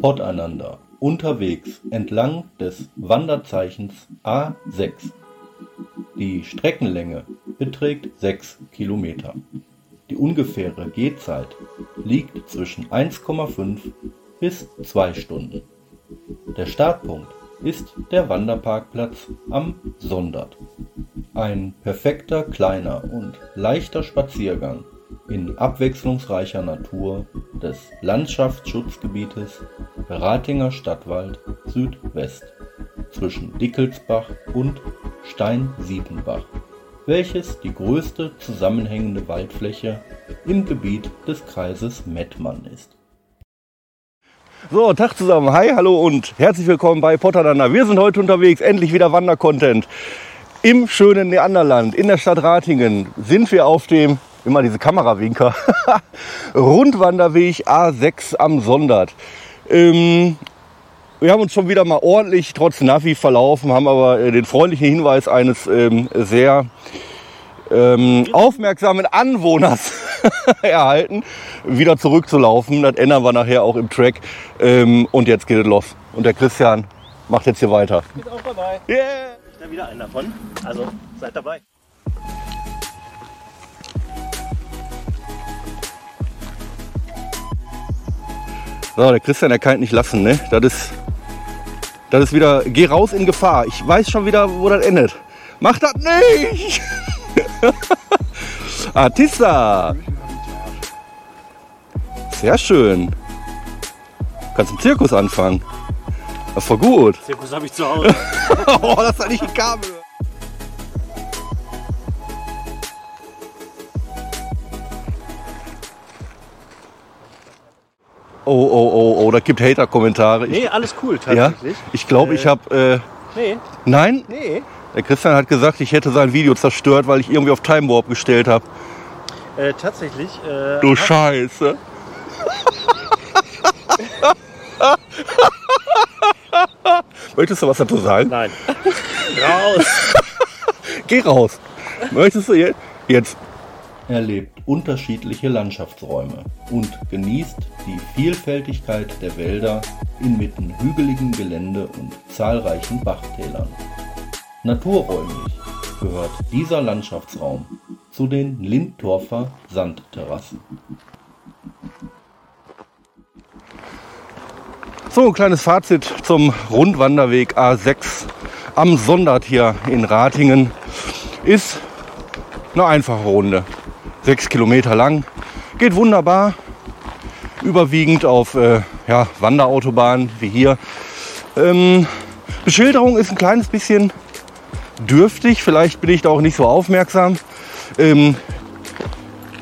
Potteinander unterwegs entlang des Wanderzeichens A6. Die Streckenlänge beträgt 6 Kilometer. Die ungefähre Gehzeit liegt zwischen 1,5 bis 2 Stunden. Der Startpunkt ist der Wanderparkplatz am Sondert. Ein perfekter kleiner und leichter Spaziergang in abwechslungsreicher Natur des Landschaftsschutzgebietes Ratinger Stadtwald Südwest zwischen Dickelsbach und Steinsiepenbach, welches die größte zusammenhängende Waldfläche im Gebiet des Kreises Mettmann ist. So, Tag zusammen. Hi, hallo und herzlich willkommen bei Potterdana. Wir sind heute unterwegs, endlich wieder Wandercontent. Im schönen Neanderland, in der Stadt Ratingen, sind wir auf dem, immer diese Kamerawinker, Rundwanderweg A6 am Sondert. Ähm, wir haben uns schon wieder mal ordentlich trotz Navi verlaufen, haben aber äh, den freundlichen Hinweis eines ähm, sehr ähm, aufmerksamen Anwohners erhalten, wieder zurückzulaufen. Das ändern wir nachher auch im Track. Ähm, und jetzt geht es los. Und der Christian macht jetzt hier weiter. Ist auch dabei. Yeah! Da wieder einen davon. Also seid dabei. So, der Christian, der kann es nicht lassen, ne? Das ist, das ist wieder, geh raus in Gefahr. Ich weiß schon wieder, wo das endet. Mach das nicht! Artista! Sehr schön. Kannst im Zirkus anfangen. Das voll gut. Zirkus habe ich zu Hause. oh, das ist nicht ein Kabel. Oh, oh, oh, oh, da gibt Hater-Kommentare. Nee, alles cool Ja, tatsächlich. ich glaube, ich habe. Äh, Nee, nein, nee. der Christian hat gesagt, ich hätte sein Video zerstört, weil ich irgendwie auf Time Warp gestellt habe. Äh, tatsächlich. Äh, Du Scheiße. Möchtest du was dazu sagen? Nein. Raus. Geh raus. Möchtest du jetzt? Jetzt. erlebt unterschiedliche Landschaftsräume und genießt die Vielfältigkeit der Wälder inmitten hügeligem Gelände und zahlreichen Bachtälern. Naturräumlich gehört dieser Landschaftsraum zu den Lindtorfer Sandterrassen. So, ein kleines Fazit zum Rundwanderweg A6 am Sondert hier in Ratingen. Ist eine einfache Runde. Sechs Kilometer lang. Geht wunderbar. Überwiegend auf äh, ja, Wanderautobahnen wie hier. Ähm, Beschilderung ist ein kleines bisschen dürftig. Vielleicht bin ich da auch nicht so aufmerksam. Ähm,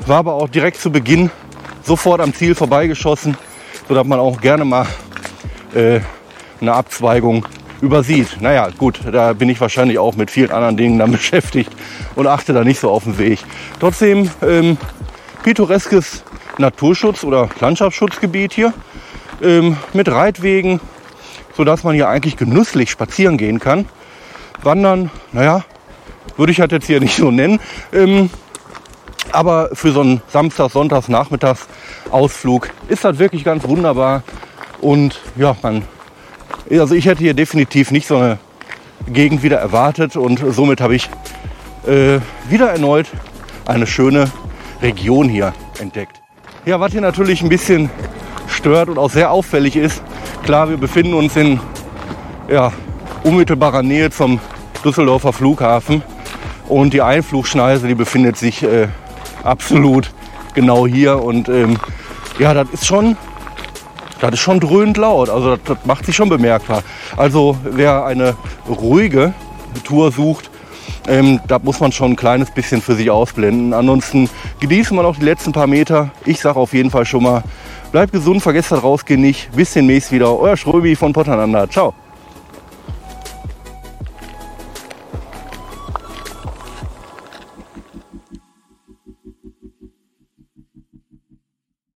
war aber auch direkt zu Beginn sofort am Ziel vorbeigeschossen, sodass man auch gerne mal äh, eine Abzweigung übersieht. Naja, gut, da bin ich wahrscheinlich auch mit vielen anderen Dingen dann beschäftigt und achte da nicht so auf den Weg. Trotzdem ähm, pittoreskes Naturschutz- oder Landschaftsschutzgebiet hier ähm, mit Reitwegen, sodass man hier eigentlich genüsslich spazieren gehen kann. Wandern, naja, würde ich halt jetzt hier nicht so nennen. Ähm, aber für so einen Samstag, Sonntags, Nachmittags Ausflug ist das wirklich ganz wunderbar. Und ja, man, also ich hätte hier definitiv nicht so eine Gegend wieder erwartet und somit habe ich äh, wieder erneut eine schöne Region hier entdeckt. Ja, was hier natürlich ein bisschen stört und auch sehr auffällig ist, klar, wir befinden uns in ja, unmittelbarer Nähe zum Düsseldorfer Flughafen und die Einflugschneise, die befindet sich äh, absolut genau hier und ähm, ja, das ist schon das ist schon dröhnend laut. Also das, das macht sich schon bemerkbar. Also wer eine ruhige Tour sucht, ähm, da muss man schon ein kleines bisschen für sich ausblenden. Ansonsten genießen wir noch die letzten paar Meter. Ich sage auf jeden Fall schon mal, bleibt gesund, vergesst das Rausgehen nicht. Bis demnächst wieder. Euer Schröbi von Potternander. Ciao.